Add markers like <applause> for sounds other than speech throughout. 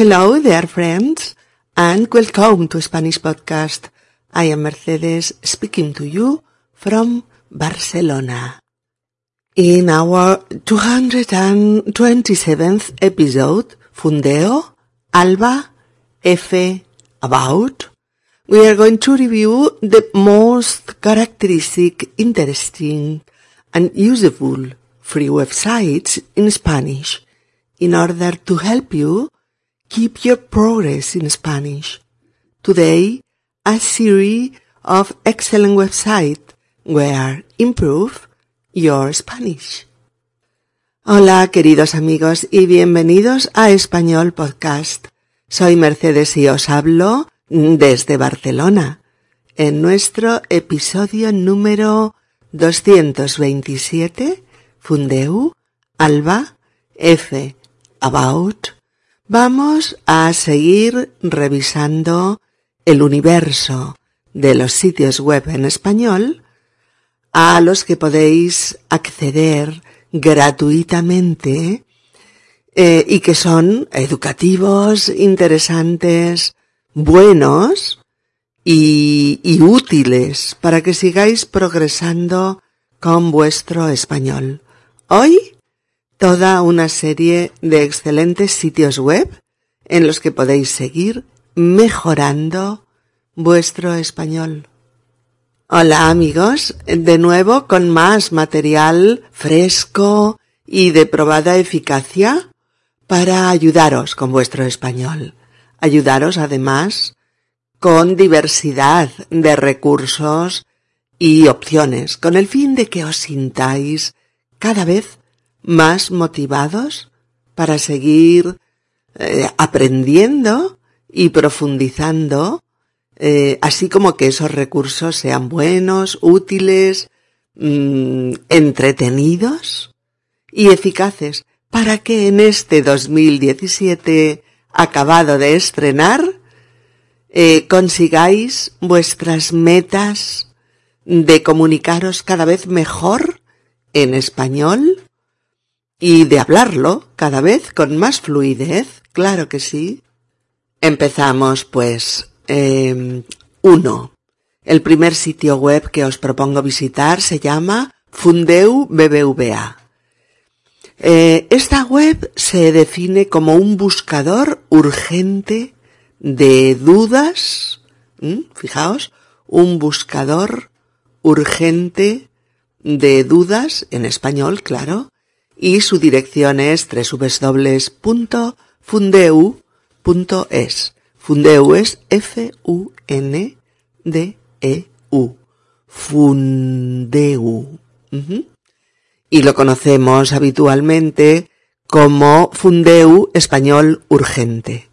Hello there, friends, and welcome to Spanish Podcast. I am Mercedes speaking to you from Barcelona. In our 227th episode, Fundeo, Alba, F, About, we are going to review the most characteristic, interesting, and useful free websites in Spanish in order to help you keep your progress in Spanish. Today, a series of excellent websites where improve your Spanish. Hola queridos amigos y bienvenidos a Español Podcast. Soy Mercedes y os hablo desde Barcelona en nuestro episodio número 227 Fundeu Alba F About Vamos a seguir revisando el universo de los sitios web en español a los que podéis acceder gratuitamente eh, y que son educativos, interesantes, buenos y, y útiles para que sigáis progresando con vuestro español. Hoy toda una serie de excelentes sitios web en los que podéis seguir mejorando vuestro español. Hola amigos, de nuevo con más material fresco y de probada eficacia para ayudaros con vuestro español. Ayudaros además con diversidad de recursos y opciones, con el fin de que os sintáis cada vez más motivados para seguir eh, aprendiendo y profundizando, eh, así como que esos recursos sean buenos, útiles, mm, entretenidos y eficaces. Para que en este 2017 acabado de estrenar eh, consigáis vuestras metas de comunicaros cada vez mejor en español y de hablarlo cada vez con más fluidez, claro que sí. Empezamos pues. Eh, uno. El primer sitio web que os propongo visitar se llama Fundeu BBVA. Eh, esta web se define como un buscador urgente de dudas. Fijaos, un buscador urgente de dudas en español, claro, y su dirección es www.fundeu.es. Fundeu es F-U-N-D-E-U. Fundeu. Y lo conocemos habitualmente como Fundeu Español Urgente.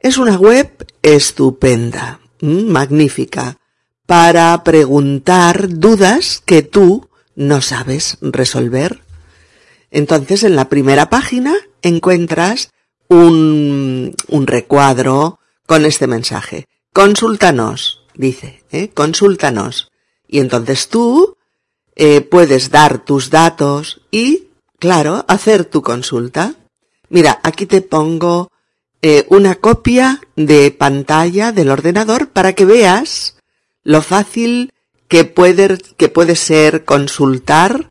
Es una web estupenda, magnífica, para preguntar dudas que tú no sabes resolver entonces, en la primera página encuentras un, un recuadro con este mensaje. Consúltanos, dice, ¿eh? Y entonces tú eh, puedes dar tus datos y, claro, hacer tu consulta. Mira, aquí te pongo eh, una copia de pantalla del ordenador para que veas lo fácil que puede, que puede ser consultar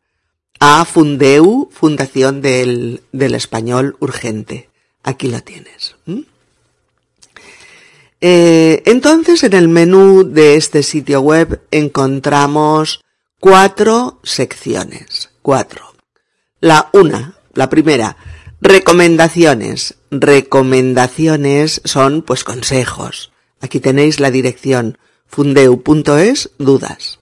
a Fundeu, Fundación del, Español Urgente. Aquí lo tienes. Eh, entonces, en el menú de este sitio web encontramos cuatro secciones. Cuatro. La una, la primera, recomendaciones. Recomendaciones son, pues, consejos. Aquí tenéis la dirección fundeu.es, dudas.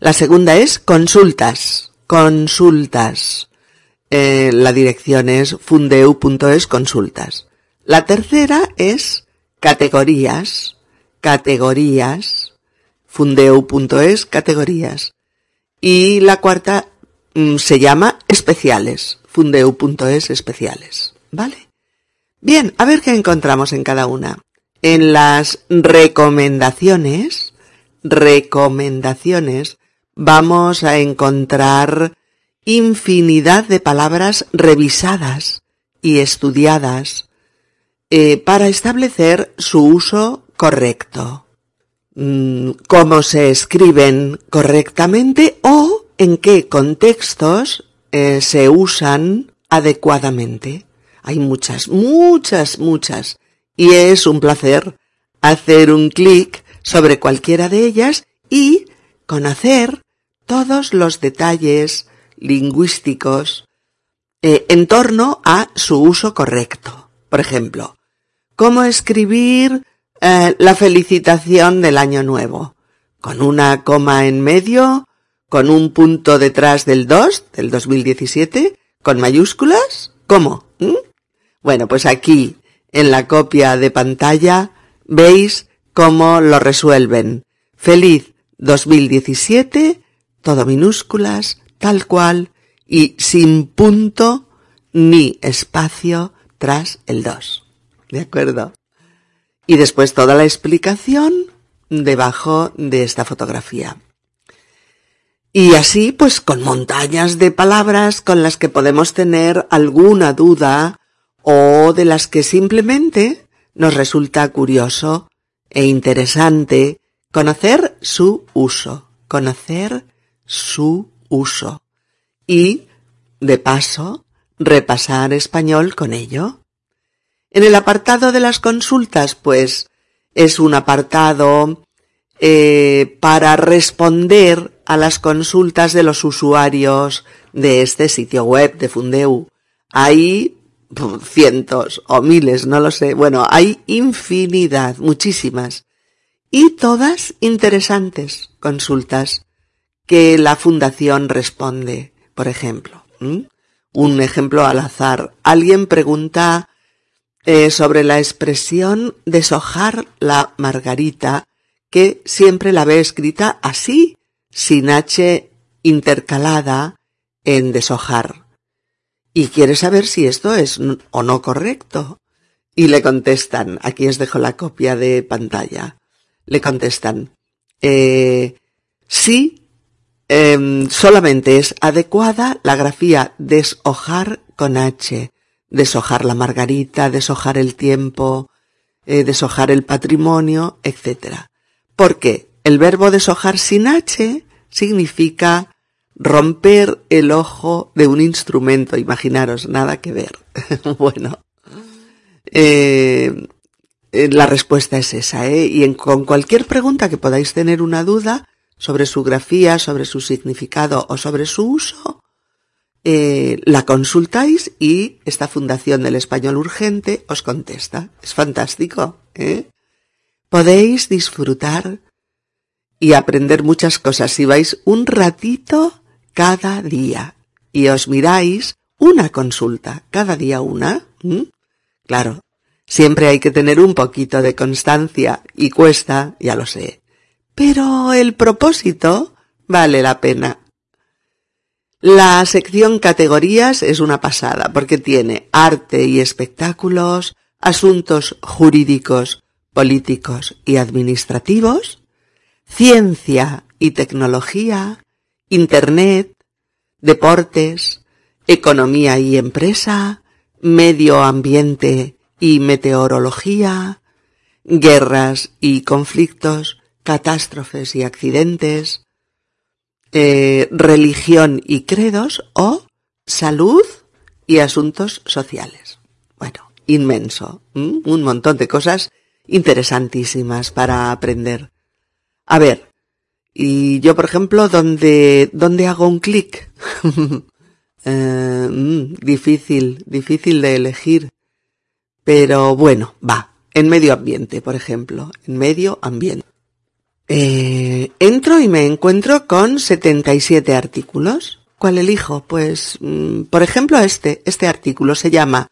La segunda es consultas consultas. Eh, la dirección es fundeu.es consultas. La tercera es categorías, categorías, fundeu.es categorías. Y la cuarta mm, se llama especiales, fundeu.es especiales. ¿Vale? Bien, a ver qué encontramos en cada una. En las recomendaciones, recomendaciones, vamos a encontrar infinidad de palabras revisadas y estudiadas eh, para establecer su uso correcto. Mm, cómo se escriben correctamente o en qué contextos eh, se usan adecuadamente. Hay muchas, muchas, muchas. Y es un placer hacer un clic sobre cualquiera de ellas y conocer todos los detalles lingüísticos eh, en torno a su uso correcto. Por ejemplo, cómo escribir eh, la felicitación del año nuevo, con una coma en medio, con un punto detrás del 2, del 2017, con mayúsculas, ¿cómo? ¿Mm? Bueno, pues aquí, en la copia de pantalla, veis cómo lo resuelven. Feliz 2017, todo minúsculas, tal cual, y sin punto ni espacio tras el 2. ¿De acuerdo? Y después toda la explicación debajo de esta fotografía. Y así, pues con montañas de palabras con las que podemos tener alguna duda o de las que simplemente nos resulta curioso e interesante conocer su uso, conocer su uso y, de paso, repasar español con ello. En el apartado de las consultas, pues, es un apartado eh, para responder a las consultas de los usuarios de este sitio web de Fundeu. Hay cientos o miles, no lo sé. Bueno, hay infinidad, muchísimas. Y todas interesantes consultas que la Fundación responde. Por ejemplo, un ejemplo al azar. Alguien pregunta eh, sobre la expresión deshojar la margarita, que siempre la ve escrita así, sin H intercalada en deshojar. Y quiere saber si esto es o no correcto. Y le contestan, aquí os dejo la copia de pantalla, le contestan, eh, sí Em, solamente es adecuada la grafía deshojar con H, deshojar la margarita, deshojar el tiempo, eh, deshojar el patrimonio, etc. Porque el verbo deshojar sin H significa romper el ojo de un instrumento, imaginaros, nada que ver. <laughs> bueno, eh, eh, la respuesta es esa, ¿eh? Y con cualquier pregunta que podáis tener una duda, sobre su grafía, sobre su significado o sobre su uso, eh, la consultáis y esta Fundación del Español Urgente os contesta. Es fantástico, ¿eh? Podéis disfrutar y aprender muchas cosas si vais un ratito cada día y os miráis una consulta, cada día una. Claro, siempre hay que tener un poquito de constancia y cuesta, ya lo sé, pero el propósito vale la pena. La sección categorías es una pasada porque tiene arte y espectáculos, asuntos jurídicos, políticos y administrativos, ciencia y tecnología, Internet, deportes, economía y empresa, medio ambiente y meteorología, guerras y conflictos, catástrofes y accidentes, eh, religión y credos o salud y asuntos sociales. Bueno, inmenso, un montón de cosas interesantísimas para aprender. A ver, y yo, por ejemplo, ¿dónde, dónde hago un clic? <laughs> Eh, mm, difícil, difícil de elegir. Pero bueno, va. En medio ambiente, por ejemplo. En medio ambiente. Eh, entro y me encuentro con 77 artículos. ¿Cuál elijo? Pues, mm, por ejemplo, este, este artículo se llama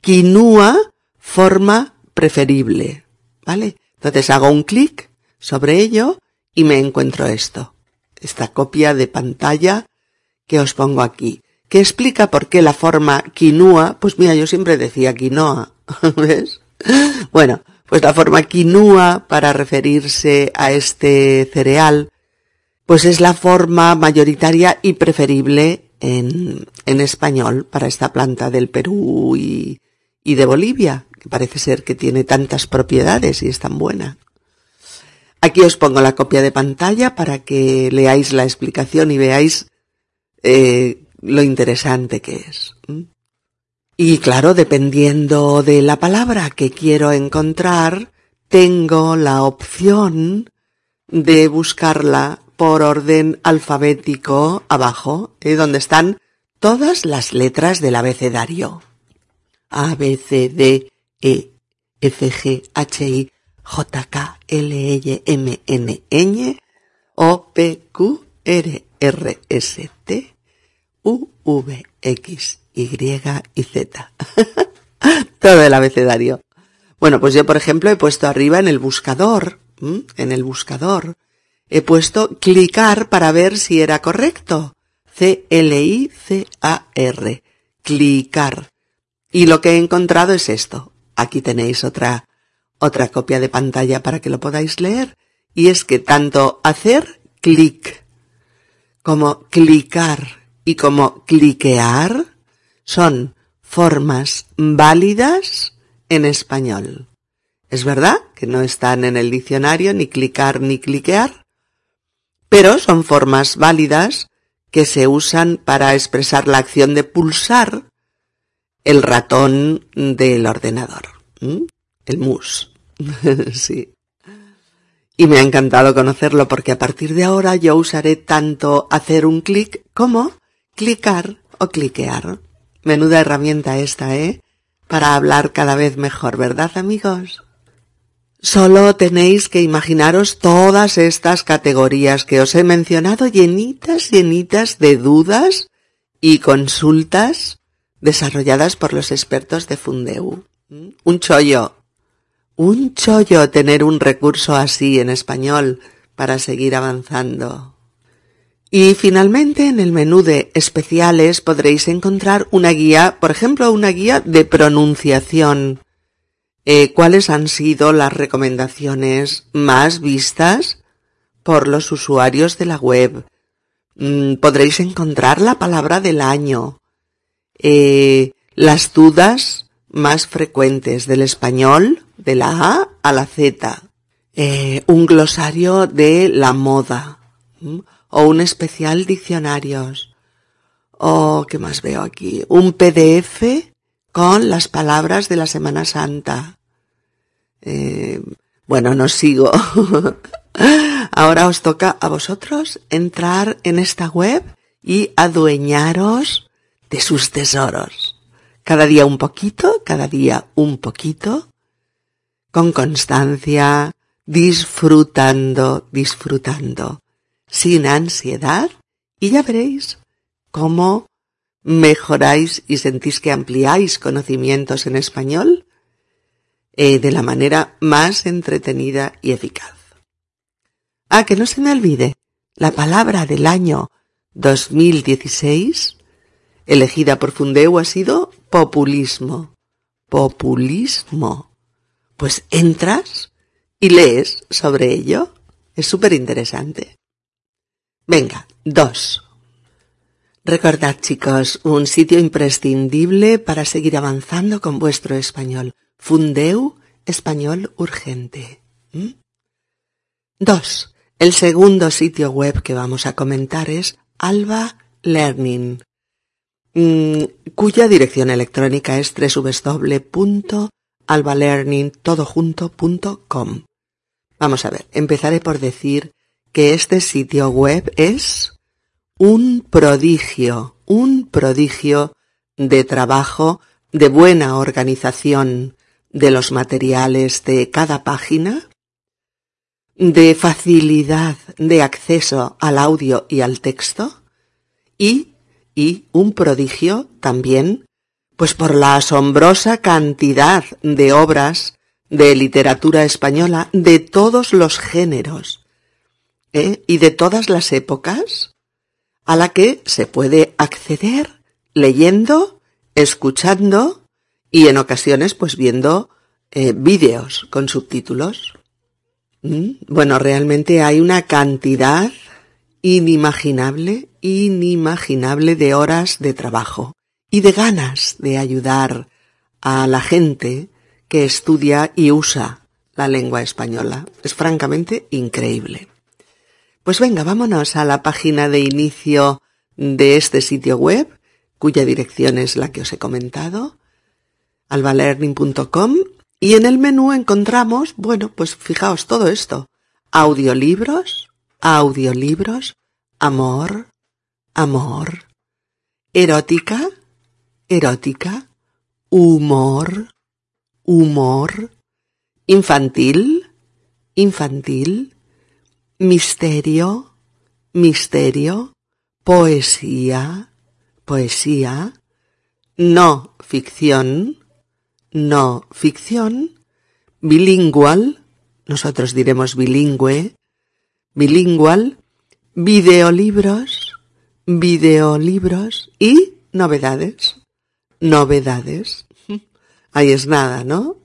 Quinua forma preferible. ¿Vale? Entonces hago un clic sobre ello y me encuentro esto. Esta copia de pantalla que os pongo aquí. Que explica por qué la forma quinua, pues mira, yo siempre decía quinoa. <laughs> ¿Ves? Bueno, pues la forma quinua para referirse a este cereal, pues es la forma mayoritaria y preferible en, en español para esta planta del Perú y, y de Bolivia, que parece ser que tiene tantas propiedades y es tan buena. Aquí os pongo la copia de pantalla para que leáis la explicación y veáis eh, lo interesante que es. Y claro, dependiendo de la palabra que quiero encontrar, tengo la opción de buscarla por orden alfabético abajo, eh, donde están todas las letras del abecedario. A, B, C, D, E, F, G, H, I, J, K, L, L, M, N, Ñ, O, P, Q, R, R, S, T, U, V, X, Y y Z. <laughs> Todo el abecedario. Bueno, pues yo, por ejemplo, he puesto arriba en el buscador, en el buscador, he puesto clicar para ver si era correcto. C-L-I-C-A-R. Clicar. Y lo que he encontrado es esto. Aquí tenéis otra otra copia de pantalla para que lo podáis leer, y es que tanto hacer clic como clicar y como cliquear son formas válidas en español. Es verdad que no están en el diccionario ni clicar ni cliquear, pero son formas válidas que se usan para expresar la acción de pulsar el ratón del ordenador, el mus. <laughs> sí. Y me ha encantado conocerlo porque a partir de ahora yo usaré tanto hacer un clic como clicar o cliquear. Menuda herramienta esta, ¿eh? Para hablar cada vez mejor, ¿verdad amigos? Solo tenéis que imaginaros todas estas categorías que os he mencionado llenitas, llenitas de dudas y consultas desarrolladas por los expertos de Fundeu. ¿Mm? Un chollo, un chollo tener un recurso así en español para seguir avanzando. Y finalmente en el menú de especiales podréis encontrar una guía, por ejemplo, una guía de pronunciación. Eh, ¿Cuáles han sido las recomendaciones más vistas por los usuarios de la web? Mm, podréis encontrar la palabra del año, eh, las dudas más frecuentes del español, de la A a la Z, eh, un glosario de la moda, o un especial diccionarios, o qué más veo aquí, un PDF con las palabras de la Semana Santa. Eh, bueno, no sigo. <laughs> Ahora os toca a vosotros entrar en esta web y adueñaros de sus tesoros. Cada día un poquito, cada día un poquito, con constancia, disfrutando, disfrutando, sin ansiedad, y ya veréis cómo mejoráis y sentís que ampliáis conocimientos en español eh, de la manera más entretenida y eficaz. Ah, que no se me olvide, la palabra del año 2016, elegida por Fundeu, ha sido populismo. Populismo pues entras y lees sobre ello. Es súper interesante. Venga, dos. Recordad chicos, un sitio imprescindible para seguir avanzando con vuestro español. Fundeu Español Urgente. ¿Mm? Dos. El segundo sitio web que vamos a comentar es Alba Learning, mm, cuya dirección electrónica es www albalearningtodojunto.com. Vamos a ver, empezaré por decir que este sitio web es un prodigio, un prodigio de trabajo, de buena organización de los materiales de cada página, de facilidad de acceso al audio y al texto y, y un prodigio también pues por la asombrosa cantidad de obras de literatura española de todos los géneros ¿eh? y de todas las épocas a la que se puede acceder leyendo, escuchando y en ocasiones pues viendo eh, vídeos con subtítulos. ¿Mm? Bueno, realmente hay una cantidad inimaginable, inimaginable de horas de trabajo y de ganas de ayudar a la gente que estudia y usa la lengua española. Es francamente increíble. Pues venga, vámonos a la página de inicio de este sitio web, cuya dirección es la que os he comentado, albalearning.com, y en el menú encontramos, bueno, pues fijaos todo esto, audiolibros, audiolibros, amor, amor, erótica, erótica, humor, humor, infantil, infantil, misterio, misterio, poesía, poesía, no ficción, no ficción, bilingual, nosotros diremos bilingüe, bilingual, videolibros, videolibros y novedades, novedades. Ahí es nada, ¿no?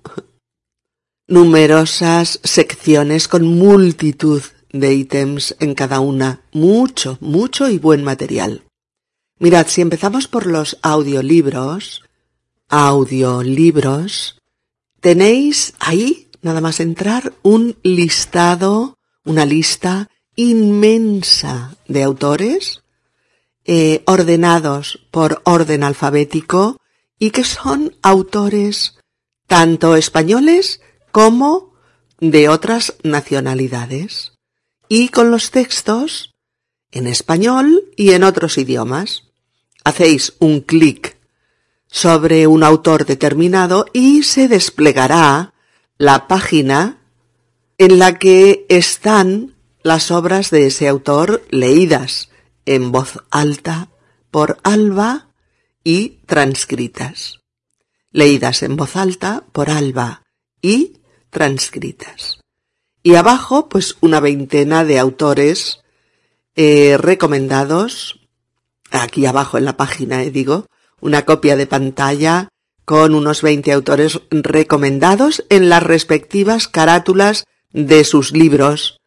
Numerosas secciones con multitud de ítems en cada una. Mucho, mucho y buen material. Mirad, si empezamos por los audiolibros, audiolibros, tenéis ahí, nada más entrar, un listado, una lista inmensa de autores, eh, ordenados por orden alfabético y que son autores tanto españoles como de otras nacionalidades y con los textos en español y en otros idiomas. Hacéis un clic sobre un autor determinado y se desplegará la página en la que están las obras de ese autor leídas en voz alta por Alba y transcritas. Leídas en voz alta por Alba y transcritas. Y abajo, pues una veintena de autores eh, recomendados. Aquí abajo en la página, eh, digo, una copia de pantalla con unos 20 autores recomendados en las respectivas carátulas de sus libros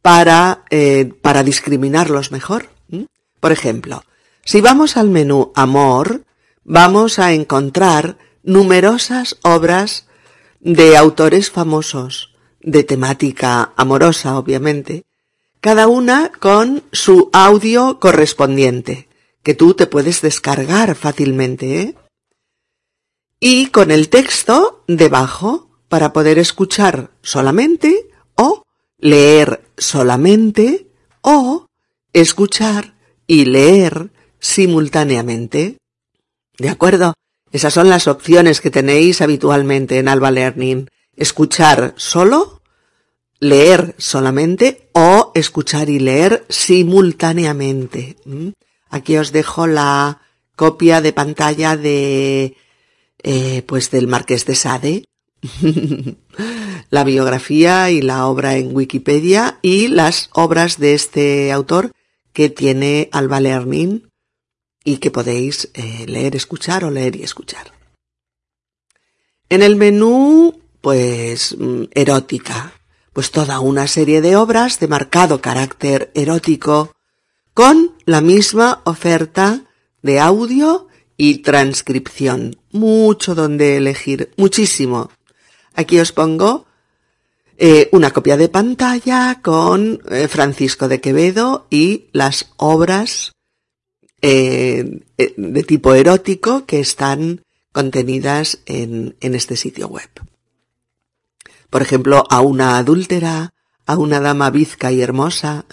para, eh, para discriminarlos mejor. Por ejemplo, si vamos al menú Amor, vamos a encontrar numerosas obras de autores famosos, de temática amorosa, obviamente, cada una con su audio correspondiente, que tú te puedes descargar fácilmente, ¿eh? Y con el texto debajo para poder escuchar solamente o leer solamente o escuchar y leer simultáneamente. ¿De acuerdo? Esas son las opciones que tenéis habitualmente en Alba Learning. Escuchar solo, leer solamente o escuchar y leer simultáneamente. ¿Mm? Aquí os dejo la copia de pantalla de, eh, pues del Marqués de Sade, <laughs> la biografía y la obra en Wikipedia y las obras de este autor que tiene Alba Learning y que podéis eh, leer, escuchar o leer y escuchar. En el menú, pues, mm, erótica, pues toda una serie de obras de marcado carácter erótico con la misma oferta de audio y transcripción. Mucho donde elegir, muchísimo. Aquí os pongo eh, una copia de pantalla con eh, Francisco de Quevedo y las obras eh, de tipo erótico que están contenidas en, en este sitio web. Por ejemplo, a una adúltera, a una dama bizca y hermosa,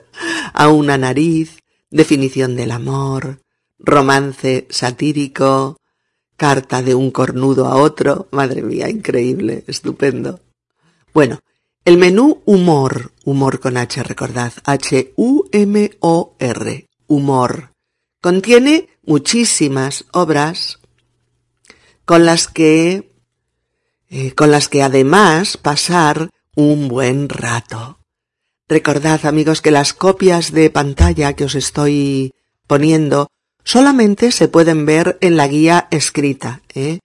<laughs> a una nariz, definición del amor, romance satírico, carta de un cornudo a otro, madre mía, increíble, estupendo. Bueno, el menú humor, humor con H, recordad, H-U-M-O-R, humor, contiene muchísimas obras con las que, eh, con las que además pasar un buen rato. Recordad, amigos, que las copias de pantalla que os estoy poniendo solamente se pueden ver en la guía escrita, ¿eh?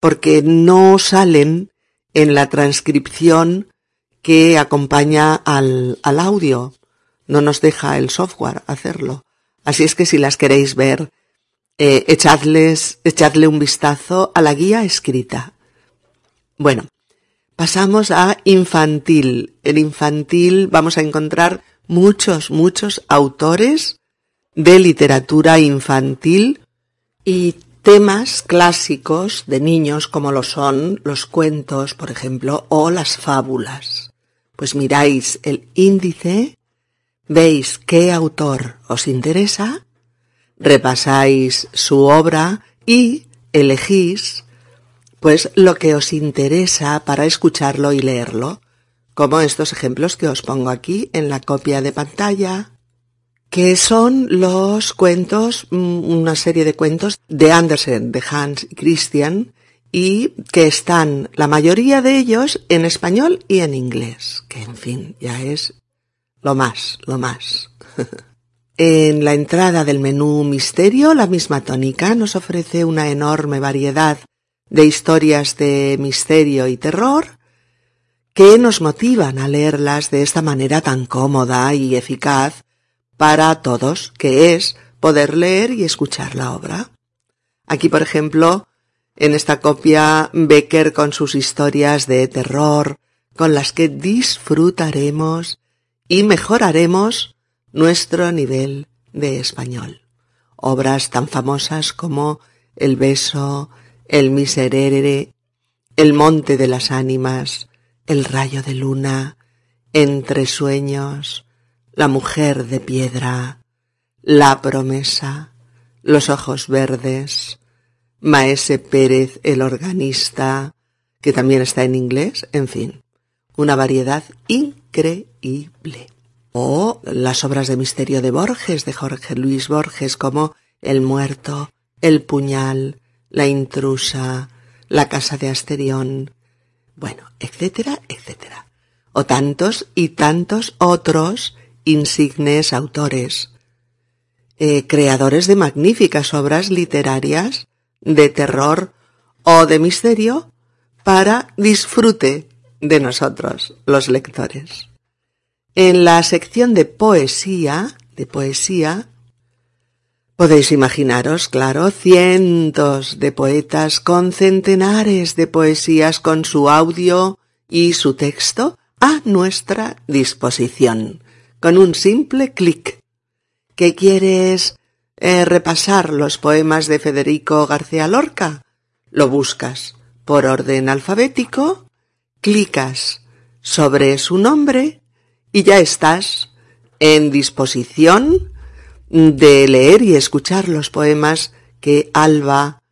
porque no salen en la transcripción que acompaña al, al audio. No nos deja el software hacerlo. Así es que si las queréis ver, eh, echadles, echadle un vistazo a la guía escrita. Bueno, pasamos a infantil. En infantil vamos a encontrar muchos, muchos autores de literatura infantil y temas clásicos de niños como lo son los cuentos, por ejemplo, o las fábulas. Pues miráis el índice, veis qué autor os interesa, repasáis su obra y elegís pues lo que os interesa para escucharlo y leerlo, como estos ejemplos que os pongo aquí en la copia de pantalla, que son los cuentos, mm, una serie de cuentos de Andersen, de Hans Christian, y que están la mayoría de ellos en español y en inglés, que en fin, ya es lo más, lo más. <laughs> en la entrada del menú misterio, la misma tónica nos ofrece una enorme variedad de historias de misterio y terror que nos motivan a leerlas de esta manera tan cómoda y eficaz para todos, que es poder leer y escuchar la obra. Aquí, por ejemplo, en esta copia, Becker con sus historias de terror, con las que disfrutaremos y mejoraremos nuestro nivel de español. Obras tan famosas como El beso, El miserere, El monte de las ánimas, El rayo de luna, Entre sueños, La mujer de piedra, La promesa, Los ojos verdes, Maese Pérez el organista, que también está en inglés, en fin, una variedad increíble. O las obras de misterio de Borges, de Jorge Luis Borges, como El muerto, El puñal, La intrusa, La casa de Asterión, bueno, etcétera, etcétera. O tantos y tantos otros insignes autores, eh, creadores de magníficas obras literarias de terror o de misterio para disfrute de nosotros, los lectores. En la sección de poesía, de poesía, podéis imaginaros, claro, cientos de poetas con centenares de poesías con su audio y su texto a nuestra disposición, con un simple clic. ¿Qué quieres eh, repasar los poemas de Federico García Lorca? Lo buscas por orden alfabético, clicas sobre su nombre y ya estás en disposición de leer y escuchar los poemas que Alba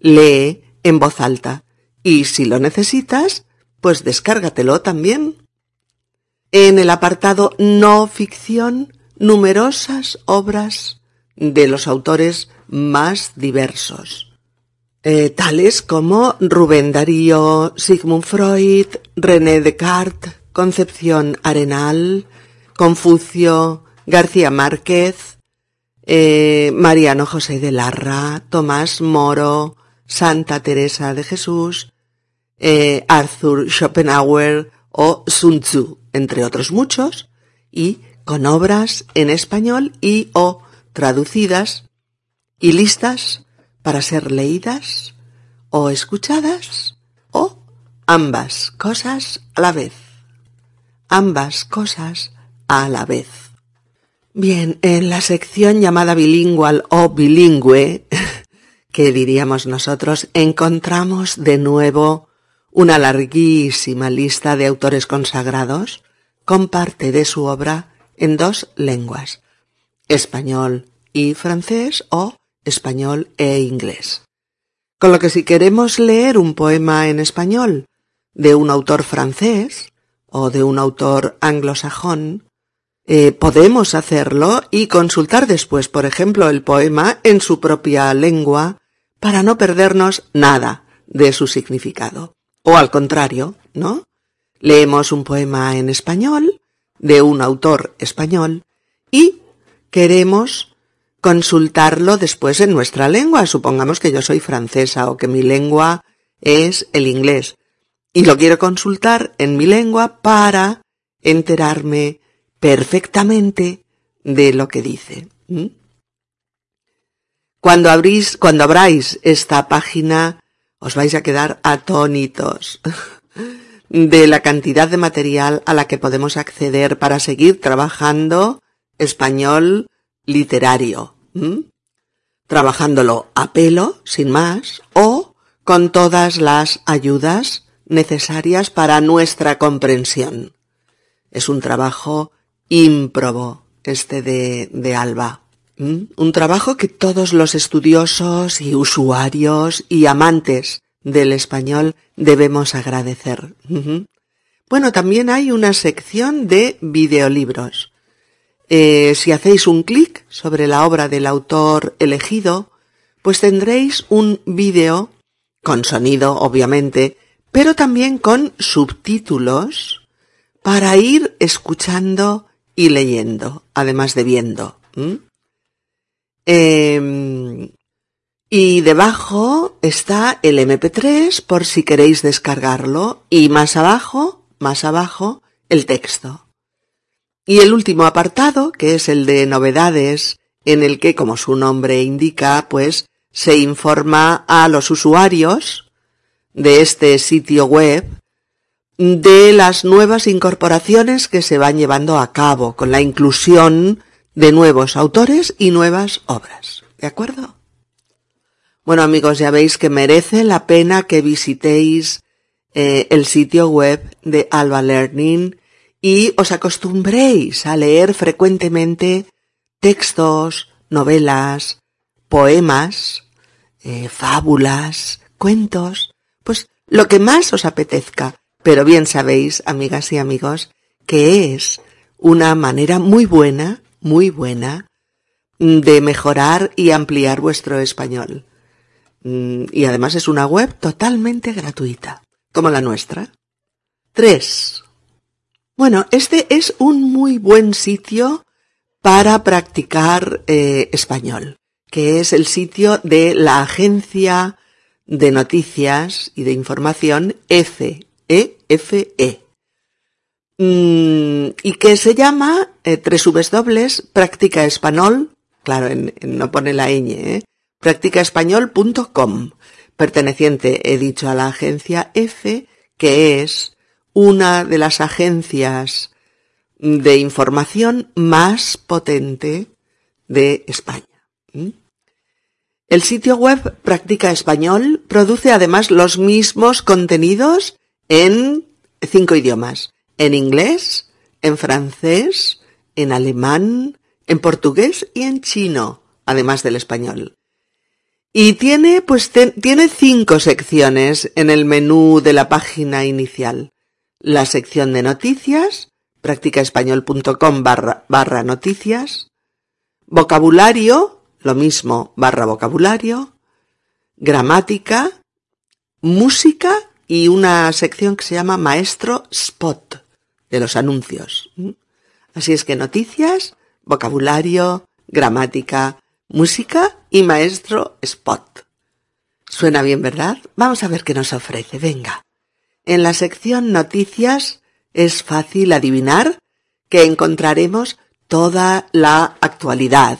lee en voz alta. Y si lo necesitas, pues descárgatelo también. En el apartado no ficción, numerosas obras de los autores más diversos, eh, tales como Rubén Darío, Sigmund Freud, René Descartes, Concepción Arenal, Confucio, García Márquez, eh, Mariano José de Larra, Tomás Moro, Santa Teresa de Jesús, eh, Arthur Schopenhauer o Sun Tzu, entre otros muchos, y con obras en español y o traducidas y listas para ser leídas o escuchadas o ambas cosas a la vez. Ambas cosas a la vez. Bien, en la sección llamada bilingual o bilingüe, <laughs> que diríamos nosotros, encontramos de nuevo una larguísima lista de autores consagrados con parte de su obra en dos lenguas, español y francés o español e inglés. Con lo que si queremos leer un poema en español de un autor francés o de un autor anglosajón, eh, podemos hacerlo y consultar después, por ejemplo, el poema en su propia lengua para no perdernos nada de su significado. O al contrario, ¿no? Leemos un poema en español de un autor español y queremos consultarlo después en nuestra lengua. Supongamos que yo soy francesa o que mi lengua es el inglés y lo quiero consultar en mi lengua para enterarme perfectamente de lo que dice. Cuando abrís, cuando abráis esta página, Os vais a quedar atónitos <laughs> de la cantidad de material a la que podemos acceder para seguir trabajando español literario. Trabajándolo a pelo, sin más, o con todas las ayudas necesarias para nuestra comprensión. Es un trabajo ímprobo este de, de Alba. Un trabajo que todos los estudiosos y usuarios y amantes del español debemos agradecer. Bueno, también hay una sección de videolibros. Eh, si hacéis un clic sobre la obra del autor elegido, pues tendréis un vídeo con sonido, obviamente, pero también con subtítulos para ir escuchando y leyendo, además de viendo. Em, y debajo está el MP3 por si queréis descargarlo y más abajo, más abajo, el texto. Y el último apartado, que es el de novedades, en el que, como su nombre indica, pues se informa a los usuarios de este sitio web de las nuevas incorporaciones que se van llevando a cabo con la inclusión de nuevos autores y nuevas obras. ¿De acuerdo? Bueno amigos, ya veis que merece la pena que visitéis eh, el sitio web de Alba Learning y os acostumbréis a leer frecuentemente textos, novelas, poemas, eh, fábulas, cuentos, pues lo que más os apetezca, pero bien sabéis, amigas y amigos, que es una manera muy buena, muy buena, de mejorar y ampliar vuestro español. Mm, y además es una web totalmente gratuita, como la nuestra. 3. Bueno, este es un muy buen sitio para practicar eh, español, que es el sitio de la agencia de noticias y de información EFE, EFE. E. Mm, y que se llama eh, tres dobles práctica español, claro, no pone la ñ, ¿eh? practicaespañol.com, perteneciente, he dicho, a la agencia F, que es una de las agencias de información más potente de España. El sitio web Practica Español produce además los mismos contenidos en cinco idiomas. En inglés, en francés, en alemán, en portugués y en chino, además del español. Y tiene, pues, tiene cinco secciones en el menú de la página inicial. La sección de noticias, practicaespañol.com barra, barra noticias, vocabulario, lo mismo, barra vocabulario, gramática, música y una sección que se llama Maestro Spot de los anuncios. Así es que noticias, vocabulario, gramática, música y maestro Spot. Suena bien, ¿verdad? Vamos a ver qué nos ofrece. Venga. En la sección noticias es fácil adivinar que encontraremos toda la actualidad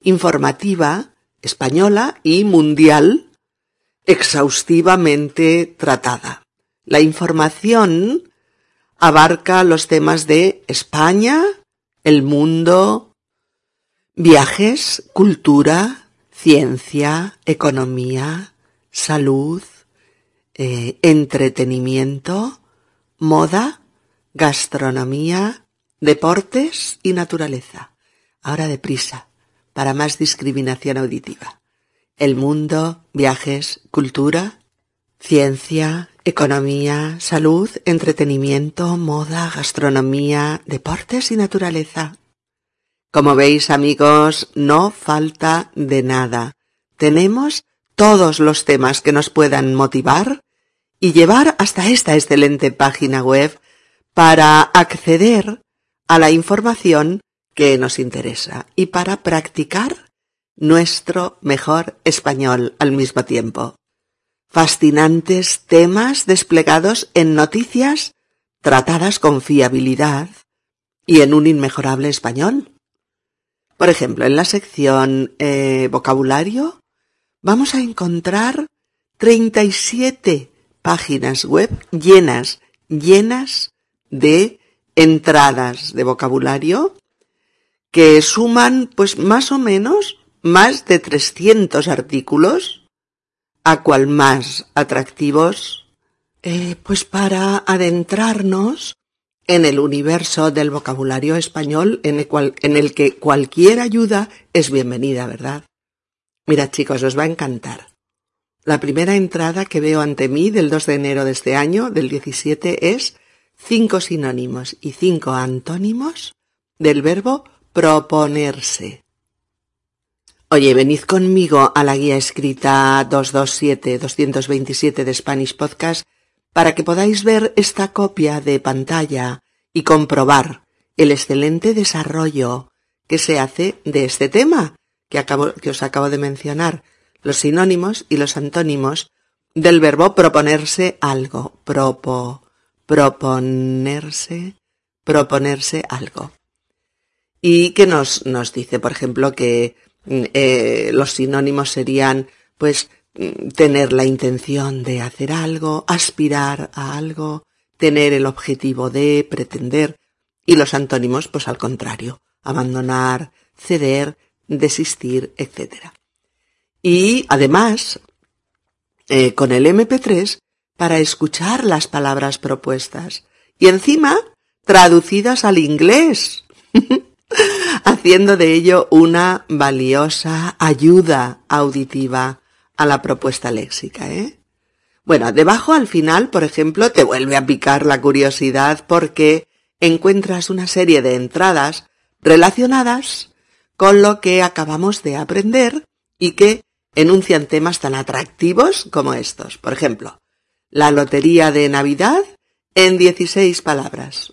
informativa española y mundial exhaustivamente tratada. La información abarca los temas de España, el mundo, viajes, cultura, ciencia, economía, salud, eh, entretenimiento, moda, gastronomía, deportes y naturaleza. Ahora deprisa, para más discriminación auditiva. El mundo, viajes, cultura, ciencia, economía, salud, entretenimiento, moda, gastronomía, deportes y naturaleza. Como veis, amigos, no falta de nada. Tenemos todos los temas que nos puedan motivar y llevar hasta esta excelente página web para acceder a la información que nos interesa y para practicar nuestro mejor español al mismo tiempo. Fascinantes temas desplegados en noticias tratadas con fiabilidad y en un inmejorable español. Por ejemplo, en la sección eh, vocabulario vamos a encontrar 37 páginas web llenas, llenas de entradas de vocabulario que suman pues más o menos más de 300 artículos, a cual más atractivos, eh, pues para adentrarnos en el universo del vocabulario español en el, cual, en el que cualquier ayuda es bienvenida, ¿verdad? Mira chicos, os va a encantar. La primera entrada que veo ante mí del 2 de enero de este año, del 17, es cinco sinónimos y cinco antónimos del verbo proponerse. Oye, venid conmigo a la guía escrita 227-227 de Spanish Podcast para que podáis ver esta copia de pantalla y comprobar el excelente desarrollo que se hace de este tema que, os acabo de mencionar, los sinónimos y los antónimos del verbo proponerse algo, propo, proponerse, proponerse algo. Y que nos, nos dice, por ejemplo, que eh, los sinónimos serían, pues, mm, tener la intención de hacer algo, aspirar a algo, tener el objetivo de pretender, y los antónimos, pues al contrario, abandonar, ceder, desistir, etc. Y además, eh, con el MP3, para escuchar las palabras propuestas. Y encima, traducidas al inglés. <laughs> haciendo de ello una valiosa ayuda auditiva a la propuesta léxica, ¿eh? Bueno, debajo al final, por ejemplo, te vuelve a picar la curiosidad porque encuentras una serie de entradas relacionadas con lo que acabamos de aprender y que enuncian temas tan atractivos como estos. Por ejemplo, la lotería de Navidad en 16 palabras.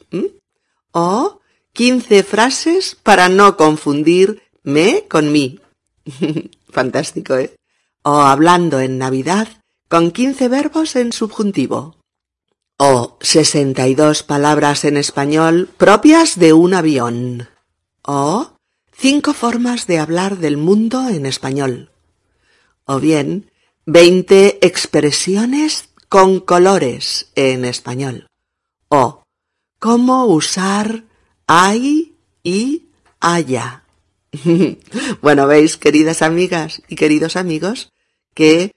O 15 frases para no confundir me con mí. <laughs> Fantástico, ¿eh? O hablando en Navidad con 15 verbos en subjuntivo. O 62 palabras en español propias de un avión. O cinco formas de hablar del mundo en español. O bien 20 expresiones con colores en español. O cómo usar hay y haya. <laughs> bueno, veis, queridas amigas y queridos amigos, que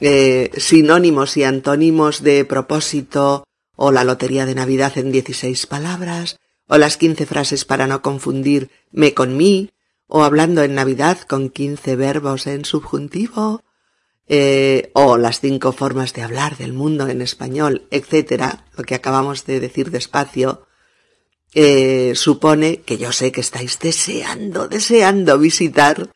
eh, sinónimos y antónimos de propósito o la lotería de Navidad en 16 palabras, o las 15 frases para no confundir me con mí, o hablando en Navidad con 15 verbos en subjuntivo, eh, o las cinco formas de hablar del mundo en español, etcétera, lo que acabamos de decir despacio, eh, supone que yo sé que estáis deseando, deseando visitar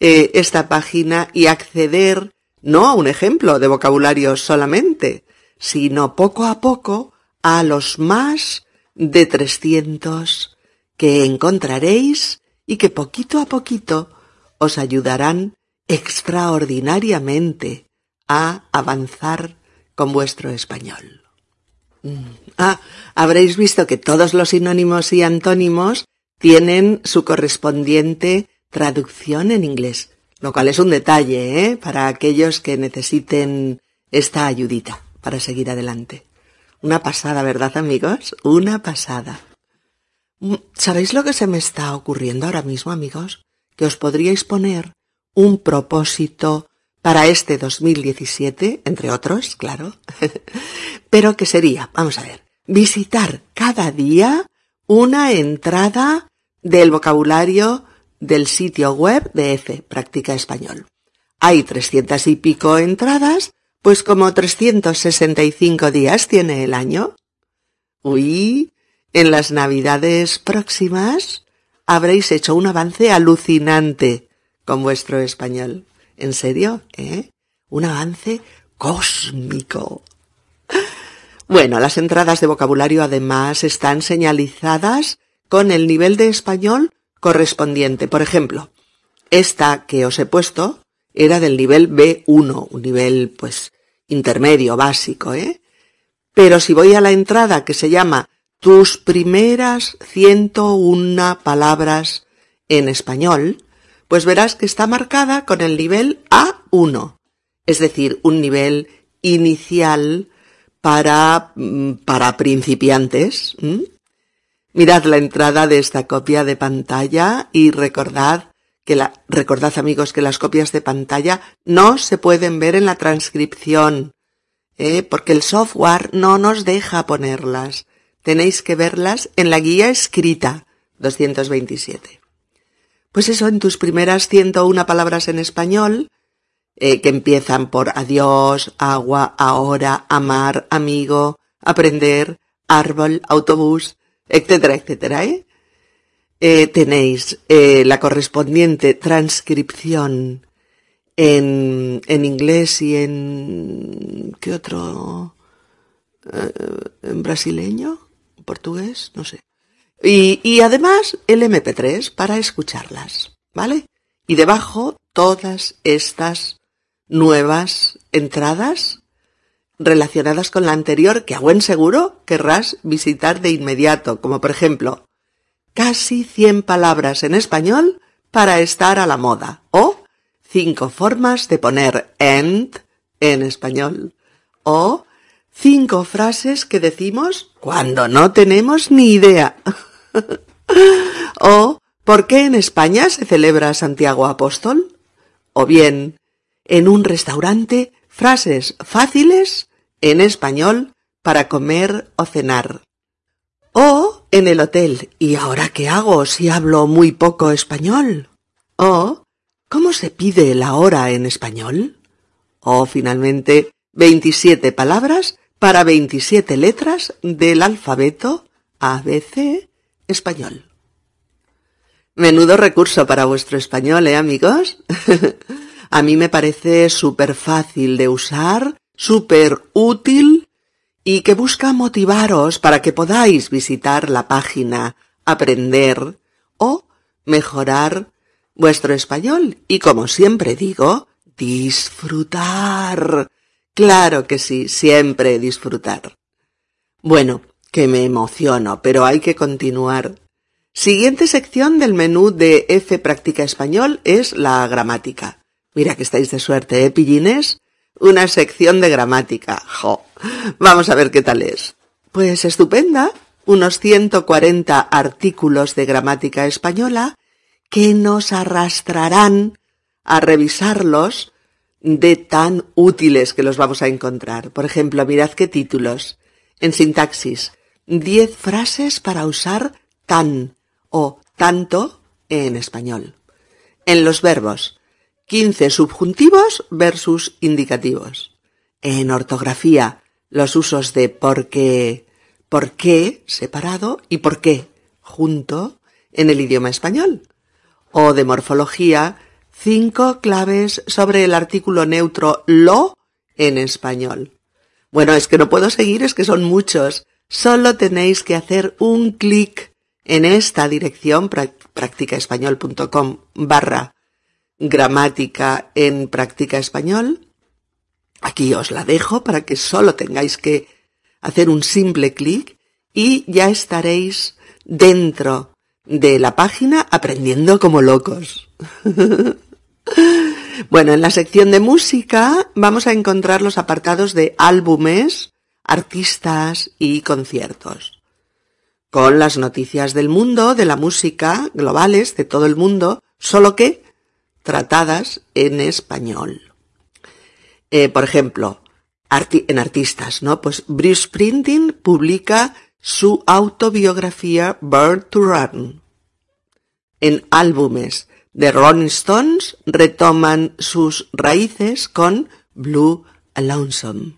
eh, esta página y acceder no a un ejemplo de vocabulario solamente, sino poco a poco a los más de 300 que encontraréis y que poquito a poquito os ayudarán extraordinariamente a avanzar con vuestro español. Mm. Ah, habréis visto que todos los sinónimos y antónimos tienen su correspondiente traducción en inglés, lo cual es un detalle, ¿eh? Para aquellos que necesiten esta ayudita para seguir adelante. Una pasada, ¿verdad, amigos? Una pasada. Mm, ¿Sabéis lo que se me está ocurriendo ahora mismo, amigos? Que os podríais poner un propósito para este 2017, entre otros, claro, <laughs> pero que sería, vamos a ver, visitar cada día una entrada del vocabulario del sitio web de F, Práctica Español. Hay trescientas y pico entradas, pues como 365 días tiene el año. Uy, en las navidades próximas habréis hecho un avance alucinante con vuestro español. En serio, ¿eh? Un avance cósmico. Bueno, las entradas de vocabulario además están señalizadas con el nivel de español correspondiente. Por ejemplo, esta que os he puesto era del nivel B1, un nivel pues intermedio, básico, ¿eh? Pero si voy a la entrada que se llama tus primeras 101 palabras en español, pues verás que está marcada con el nivel A1. es decir, un nivel inicial para, mm, para principiantes. Mirad la entrada de esta copia de pantalla y recordad que la, recordad amigos que las copias de pantalla no se pueden ver en la transcripción, ¿eh? porque el software no nos deja ponerlas. Tenéis que verlas en la guía escrita 227. Pues eso, en tus primeras 101 palabras en español, eh, que empiezan por adiós, agua, ahora, amar, amigo, aprender, árbol, autobús, etcétera, etcétera, ¿eh? eh tenéis la correspondiente transcripción en, en inglés y en... ¿qué otro? ¿En brasileño? ¿Portugués? No sé. Y, y además el MP3 para escucharlas, ¿vale? Y debajo todas estas nuevas entradas relacionadas con la anterior que a buen seguro querrás visitar de inmediato, como por ejemplo, casi 100 palabras en español para estar a la moda o cinco formas de poner end en español o cinco frases que decimos cuando no tenemos ni idea <laughs> o ¿por qué en España se celebra Santiago Apóstol? o bien en un restaurante frases fáciles en español para comer o cenar. O en el hotel, ¿y ahora qué hago si hablo muy poco español? O ¿cómo se pide la hora en español? O finalmente, 27 palabras para 27 letras del alfabeto ABC español. Menudo recurso para vuestro español, ¿eh, amigos? <laughs> A mí me parece súper fácil de usar, súper útil y que busca motivaros para que podáis visitar la página, aprender o mejorar vuestro español y, como siempre digo, disfrutar. Claro que sí, siempre disfrutar. Bueno, que me emociono, pero hay que continuar. Siguiente sección del menú de F Práctica Español es la gramática. Mira que estáis de suerte, ¿eh, pillines? Una sección de gramática. Jo. Vamos a ver qué tal es. Pues estupenda. Unos 140 artículos de gramática española que nos arrastrarán a revisarlos de tan útiles que los vamos a encontrar. Por ejemplo, mirad qué títulos. En sintaxis, 10 frases para usar tan o tanto en español. En los verbos, 15 subjuntivos versus indicativos. En ortografía, los usos de por qué, por qué separado y por qué junto en el idioma español. O de morfología, cinco claves sobre el artículo neutro lo en español. Bueno, es que no puedo seguir, es que son muchos. Solo tenéis que hacer un clic en esta dirección practicaespañol.com barra gramática en práctica español. Aquí os la dejo para que solo tengáis que hacer un simple clic y ya estaréis dentro de la página aprendiendo como locos. <laughs> bueno, en la sección de música vamos a encontrar los apartados de álbumes, artistas y conciertos. Con las noticias del mundo, de la música, globales, de todo el mundo, solo que tratadas en español. Eh, por ejemplo, en artistas, ¿no? Pues Bruce Springsteen publica su autobiografía Bird to Run. En álbumes de Rolling Stones retoman sus raíces con Blue Lonesome.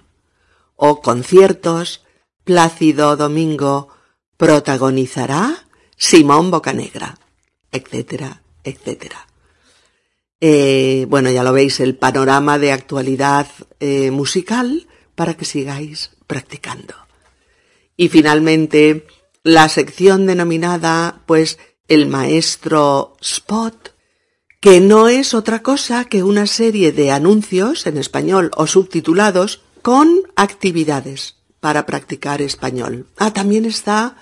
O conciertos, Plácido Domingo protagonizará Simón Bocanegra, etcétera, etcétera. Eh, bueno, ya lo veis, el panorama de actualidad eh, musical para que sigáis practicando. Y finalmente, la sección denominada, pues, el maestro Spot, que no es otra cosa que una serie de anuncios en español o subtitulados con actividades para practicar español. Ah, también está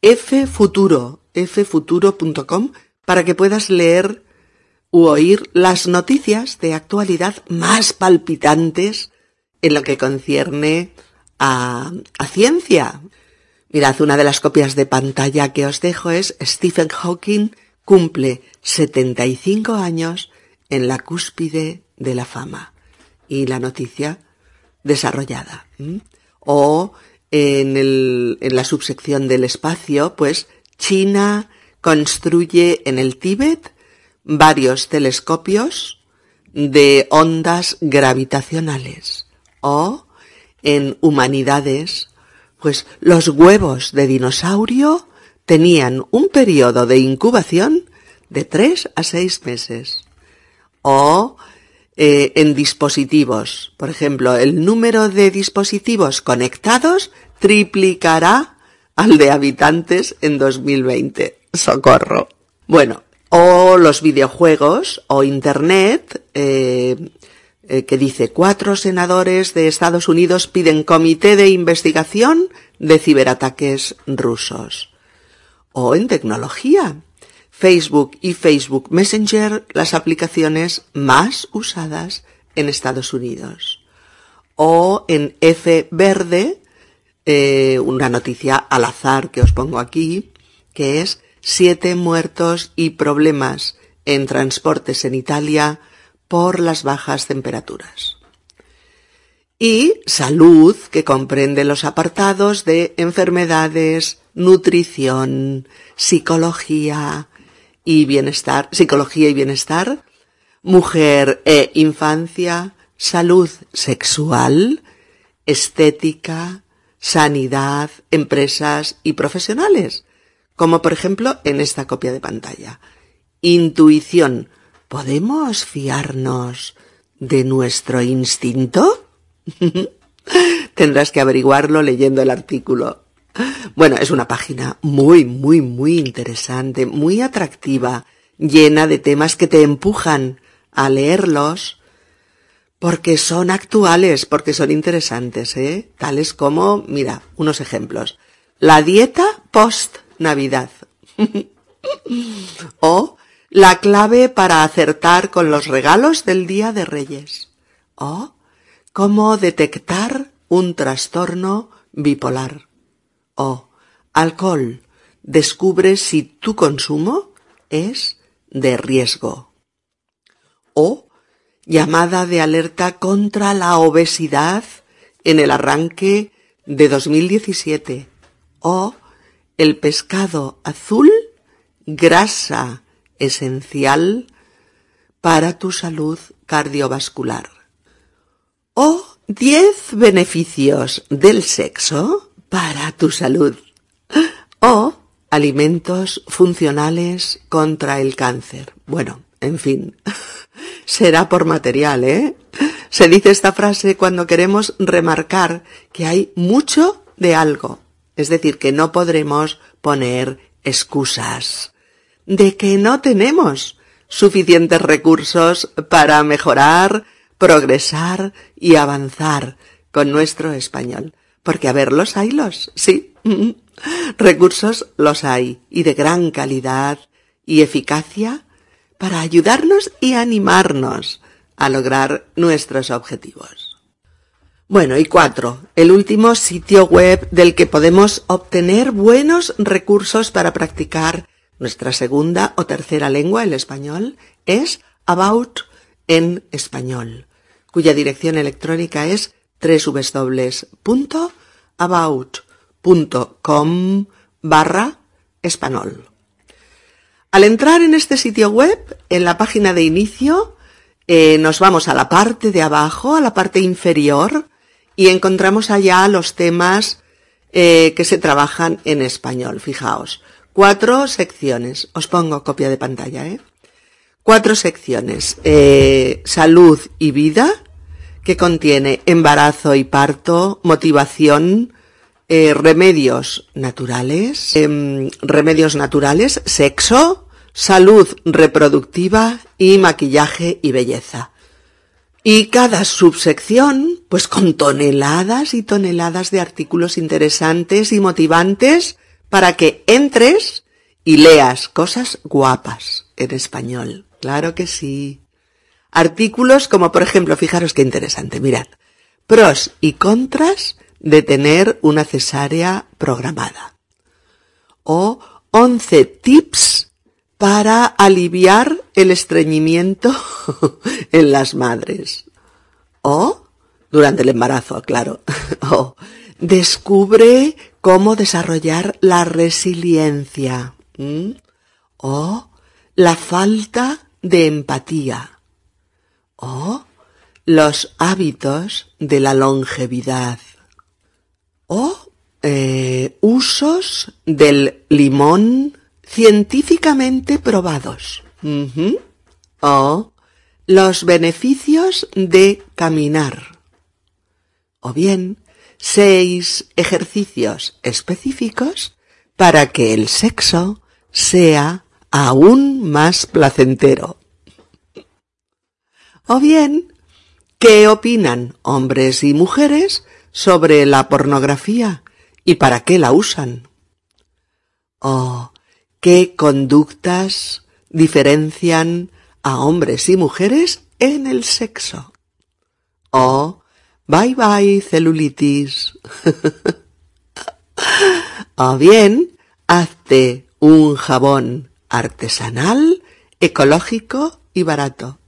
F Futuro, ffuturo.com, para que puedas leer u oír las noticias de actualidad más palpitantes en lo que concierne a, a ciencia. Mirad, una de las copias de pantalla que os dejo es Stephen Hawking cumple 75 años en la cúspide de la fama. Y la noticia desarrollada. O en, el, en la subsección del espacio, pues China construye en el Tíbet varios telescopios de ondas gravitacionales. O en humanidades, pues los huevos de dinosaurio tenían un periodo de incubación de tres a seis meses. O eh, en dispositivos. Por ejemplo, el número de dispositivos conectados triplicará al de habitantes en 2020. Socorro. Bueno, o los videojuegos o Internet, eh, eh, que dice cuatro senadores de Estados Unidos piden comité de investigación de ciberataques rusos. O en tecnología. Facebook y Facebook Messenger las aplicaciones más usadas en Estados Unidos. O en F verde, eh, una noticia al azar que os pongo aquí, que es siete muertos y problemas en transportes en Italia por las bajas temperaturas. Y salud, que comprende los apartados de enfermedades, nutrición, psicología, y bienestar, psicología y bienestar, mujer e infancia, salud sexual, estética, sanidad, empresas y profesionales, como por ejemplo en esta copia de pantalla. Intuición. ¿Podemos fiarnos de nuestro instinto? <laughs> Tendrás que averiguarlo leyendo el artículo. Bueno, es una página muy, muy, muy interesante, muy atractiva, llena de temas que te empujan a leerlos porque son actuales, porque son interesantes, ¿eh? Tales como, mira, unos ejemplos. La dieta post-Navidad. <laughs> o la clave para acertar con los regalos del Día de Reyes. O cómo detectar un trastorno bipolar o alcohol, descubre si tu consumo es de riesgo. O llamada de alerta contra la obesidad en el arranque de 2017. O el pescado azul, grasa esencial para tu salud cardiovascular. O 10 beneficios del sexo para tu salud. O alimentos funcionales contra el cáncer. Bueno, en fin, <laughs> será por material, ¿eh? Se dice esta frase cuando queremos remarcar que hay mucho de algo. Es decir, que no podremos poner excusas de que no tenemos suficientes recursos para mejorar, progresar y avanzar con nuestro español. Porque a ver, los hay los, sí. <laughs> Recursos los hay y de gran calidad y eficacia para ayudarnos y animarnos a lograr nuestros objetivos. Bueno, y cuatro, el último sitio web del que podemos obtener buenos recursos para practicar nuestra segunda o tercera lengua, el español, es About en español, cuya dirección electrónica es www.about.com barra español. Al entrar en este sitio web, en la página de inicio, eh, nos vamos a la parte de abajo, a la parte inferior, y encontramos allá los temas eh, que se trabajan en español. Fijaos, cuatro secciones. Os pongo copia de pantalla, ¿eh? Cuatro secciones. Eh, salud y vida, que contiene embarazo y parto, motivación, eh, remedios naturales, em, remedios naturales, sexo, salud reproductiva y maquillaje y belleza. Y cada subsección, pues con toneladas y toneladas de artículos interesantes y motivantes para que entres y leas cosas guapas en español. claro que sí. Artículos como por ejemplo, fijaros qué interesante, mirad, pros y contras de tener una cesárea programada. O 11 tips para aliviar el estreñimiento <laughs> en las madres. O durante el embarazo, claro. <laughs> O descubre cómo desarrollar la resiliencia. O la falta de empatía. O los hábitos de la longevidad. O eh, usos del limón científicamente probados. O los beneficios de caminar. O bien, seis ejercicios específicos para que el sexo sea aún más placentero. O bien, ¿qué opinan hombres y mujeres sobre la pornografía y para qué la usan? O qué conductas diferencian a hombres y mujeres en el sexo. O bye bye celulitis. <laughs> o bien, hazte un jabón artesanal, ecológico y barato.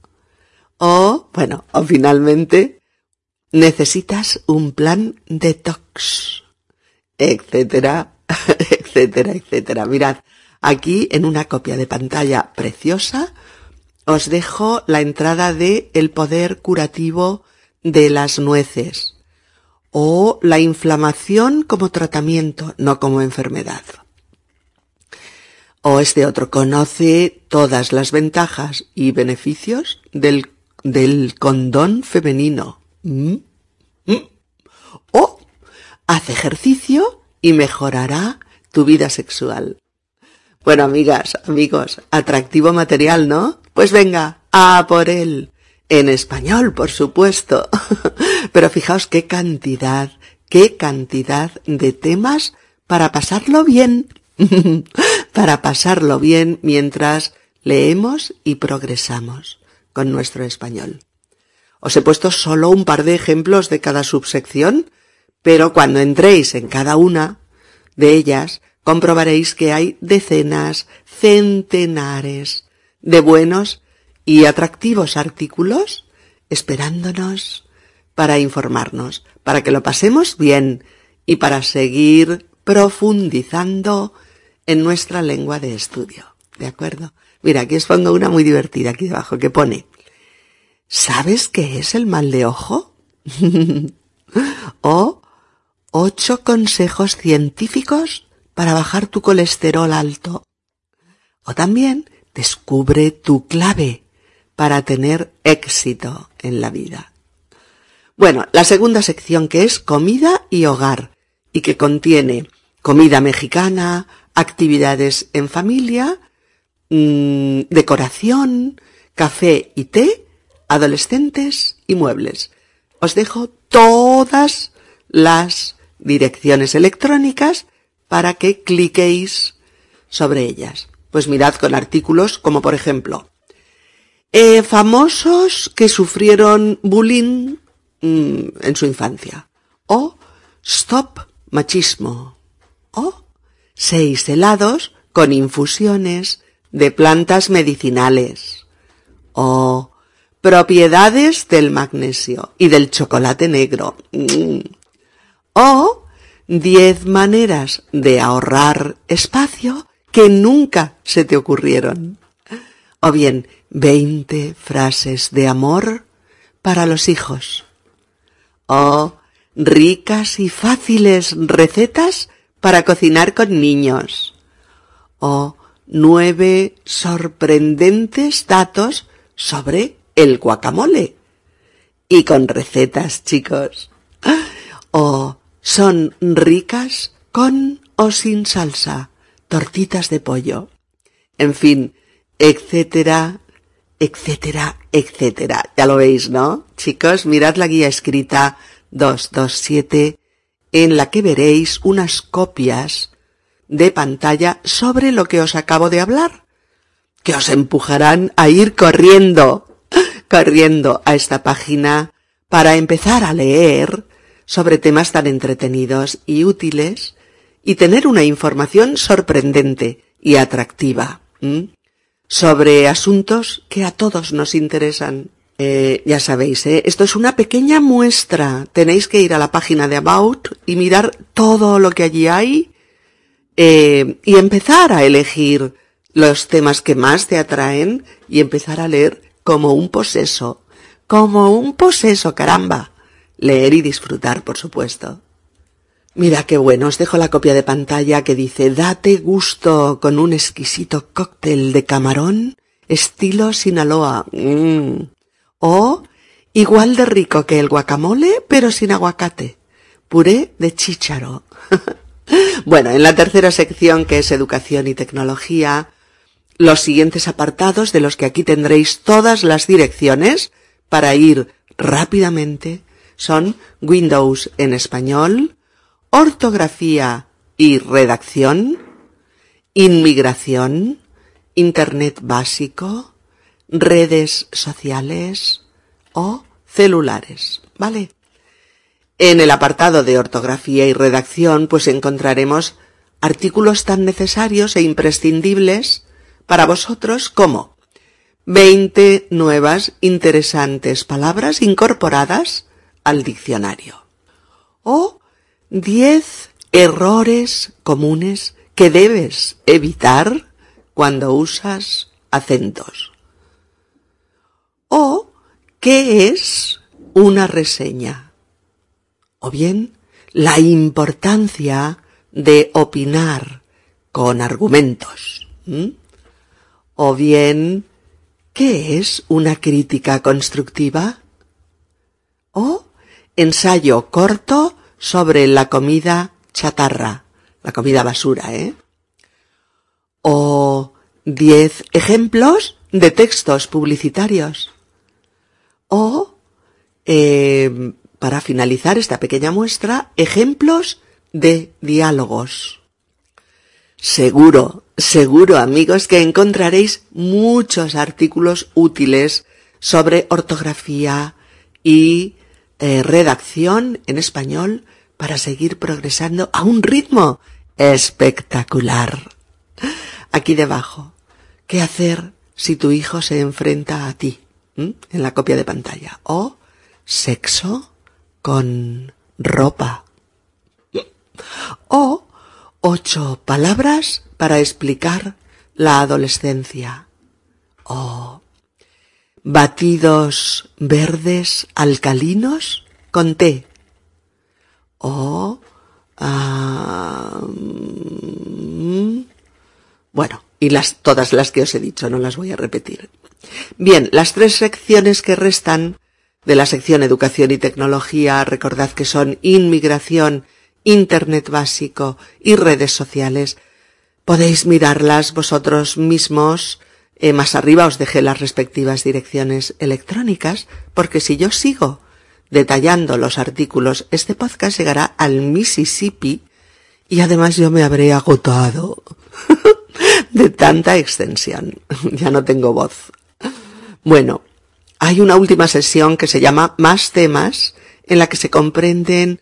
O, bueno, o finalmente, necesitas un plan detox, etcétera, <laughs> etcétera, etcétera. Mirad, aquí en una copia de pantalla preciosa os dejo la entrada de El poder curativo de las nueces o la inflamación como tratamiento, no como enfermedad. O este otro conoce todas las ventajas y beneficios del, del condón femenino. ¿Mm? ¿Mm? O haz ejercicio y mejorará tu vida sexual. Bueno, amigas, amigos, atractivo material, ¿no? Pues venga, a por él. En español, por supuesto. <laughs> Pero fijaos qué cantidad, qué cantidad de temas para pasarlo bien. <laughs> para pasarlo bien mientras leemos y progresamos con nuestro español. Os he puesto solo un par de ejemplos de cada subsección, pero cuando entréis en cada una de ellas comprobaréis que hay decenas, centenares de buenos y atractivos artículos esperándonos para informarnos, para que lo pasemos bien y para seguir profundizando en nuestra lengua de estudio. ¿De acuerdo? Mira, aquí os pongo una muy divertida aquí debajo que pone, ¿sabes qué es el mal de ojo? <laughs> o ocho consejos científicos para bajar tu colesterol alto. O también descubre tu clave para tener éxito en la vida. Bueno, la segunda sección que es comida y hogar y que contiene comida mexicana, actividades en familia, mmm, decoración, café y té, adolescentes y muebles. Os dejo todas las direcciones electrónicas para que cliquéis sobre ellas. Pues mirad con artículos como por ejemplo, eh, famosos que sufrieron bullying mm, en su infancia. O Stop Machismo. O seis helados con infusiones de plantas medicinales. O propiedades del magnesio y del chocolate negro. Mm. O diez maneras de ahorrar espacio que nunca se te ocurrieron. O bien, veinte frases de amor para los hijos. O ricas y fáciles recetas para cocinar con niños. O nueve sorprendentes datos sobre el guacamole. Y con recetas, chicos. O son ricas con o sin salsa, tortitas de pollo. En fin, etcétera, etcétera, etcétera. Ya lo veis, ¿no? Chicos, mirad la guía escrita 227 en la que veréis unas copias de pantalla sobre lo que os acabo de hablar, que os empujarán a ir corriendo, corriendo a esta página para empezar a leer sobre temas tan entretenidos y útiles y tener una información sorprendente y atractiva sobre asuntos que a todos nos interesan. Eh, ya sabéis, ¿eh? esto es una pequeña muestra. Tenéis que ir a la página de About y mirar todo lo que allí hay eh, y empezar a elegir los temas que más te atraen y empezar a leer como un poseso. Como un poseso, caramba. Leer y disfrutar, por supuesto. Mira qué bueno, os dejo la copia de pantalla que dice Date gusto con un exquisito cóctel de camarón estilo Sinaloa. Mm. O igual de rico que el guacamole, pero sin aguacate. Puré de chícharo. <laughs> bueno, en la tercera sección, que es educación y tecnología, los siguientes apartados de los que aquí tendréis todas las direcciones para ir rápidamente son Windows en español, ortografía y redacción, inmigración, Internet básico, redes sociales o celulares, ¿vale? En el apartado de ortografía y redacción, pues encontraremos artículos tan necesarios e imprescindibles para vosotros como 20 nuevas interesantes palabras incorporadas al diccionario o 10 errores comunes que debes evitar cuando usas acentos. O qué es una reseña. O bien la importancia de opinar con argumentos. O bien qué es una crítica constructiva. O ensayo corto sobre la comida chatarra, la comida basura, ¿eh? O diez ejemplos de textos publicitarios. O, eh, para finalizar esta pequeña muestra, ejemplos de diálogos. Seguro, seguro amigos que encontraréis muchos artículos útiles sobre ortografía y eh, redacción en español para seguir progresando a un ritmo espectacular. Aquí debajo, ¿qué hacer si tu hijo se enfrenta a ti? En la copia de pantalla. O sexo con ropa. O ocho palabras para explicar la adolescencia. O batidos verdes alcalinos con té. O mm, bueno, y las todas las que os he dicho, no las voy a repetir. Bien, las tres secciones que restan de la sección Educación y Tecnología, recordad que son Inmigración, Internet básico y redes sociales. Podéis mirarlas vosotros mismos eh, más arriba os dejé las respectivas direcciones electrónicas, porque si yo sigo detallando los artículos, este podcast llegará al Mississippi y además yo me habré agotado <laughs> de tanta extensión. <laughs> ya no tengo voz. Bueno, hay una última sesión que se llama Más temas, en la que se comprenden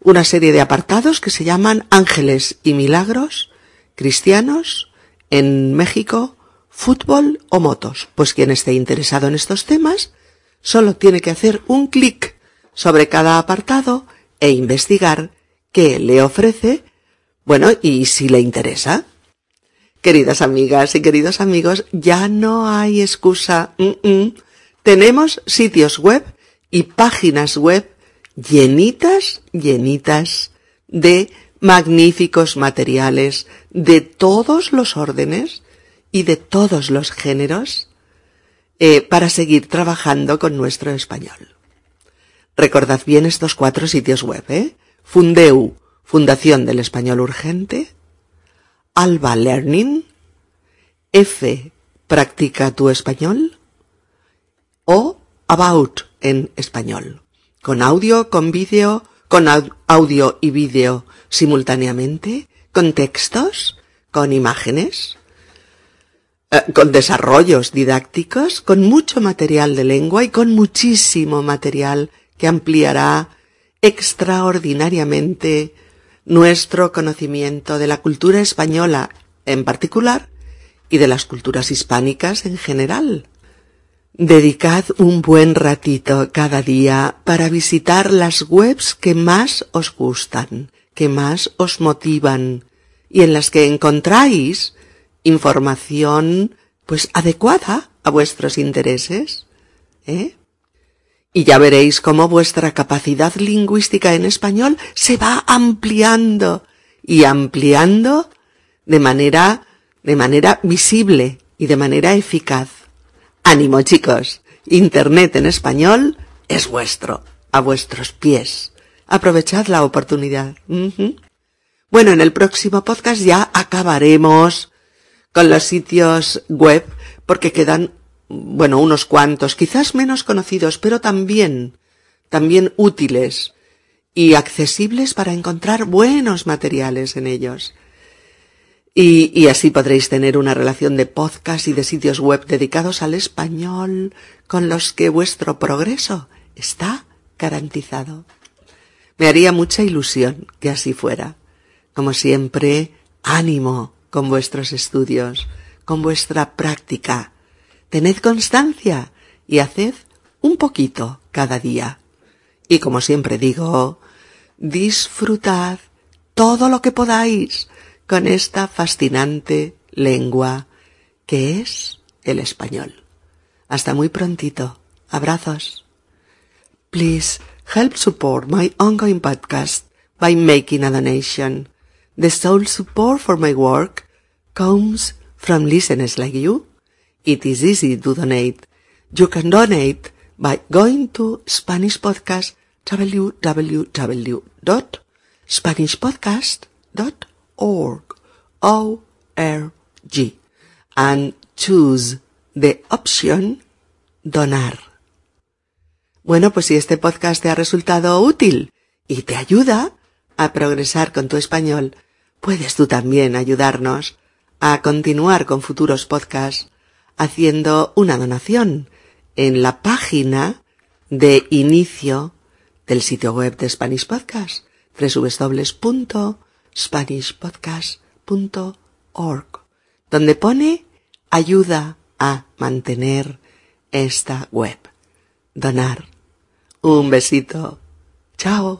una serie de apartados que se llaman Ángeles y Milagros, Cristianos, en México, fútbol o motos. Pues quien esté interesado en estos temas solo tiene que hacer un clic sobre cada apartado e investigar qué le ofrece, bueno, y si le interesa. Queridas amigas y queridos amigos, ya no hay excusa. Tenemos sitios web y páginas web llenitas, llenitas de magníficos materiales de todos los órdenes y de todos los géneros eh, para seguir trabajando con nuestro español. Recordad bien estos cuatro sitios web, ¿eh? Fundeu, Fundación del Español Urgente, Alba Learning, F, Practica tu Español, o About en español, con audio, con vídeo, con audio y vídeo simultáneamente, con textos, con imágenes, eh, con desarrollos didácticos, con mucho material de lengua y con muchísimo material que ampliará extraordinariamente nuestro conocimiento de la cultura española en particular y de las culturas hispánicas en general. Dedicad un buen ratito cada día para visitar las webs que más os gustan, que más os motivan y en las que encontráis información pues adecuada a vuestros intereses, ¿eh? Y ya veréis cómo vuestra capacidad lingüística en español se va ampliando y ampliando de manera, de manera visible y de manera eficaz. Ánimo chicos, Internet en español es vuestro, a vuestros pies. Aprovechad la oportunidad. Bueno, en el próximo podcast ya acabaremos con los sitios web porque quedan bueno, unos cuantos, quizás menos conocidos, pero también, también útiles y accesibles para encontrar buenos materiales en ellos. Y, y, así podréis tener una relación de podcast y de sitios web dedicados al español con los que vuestro progreso está garantizado. Me haría mucha ilusión que así fuera. Como siempre, ánimo con vuestros estudios, con vuestra práctica, tened constancia y haced un poquito cada día. Y como siempre digo, disfrutad todo lo que podáis con esta fascinante lengua que es el español. Hasta muy prontito. Abrazos. Please help support my ongoing podcast by making a donation. The sole support for my work comes from listeners like you It is easy to donate. You can donate by going to Spanish Podcast www.spanishpodcast.org O-R-G and choose the option donar. Bueno, pues si este podcast te ha resultado útil y te ayuda a progresar con tu español, puedes tú también ayudarnos a continuar con futuros podcasts haciendo una donación en la página de inicio del sitio web de Spanish Podcast, www.spanishpodcast.org, donde pone ayuda a mantener esta web. Donar. Un besito. Chao.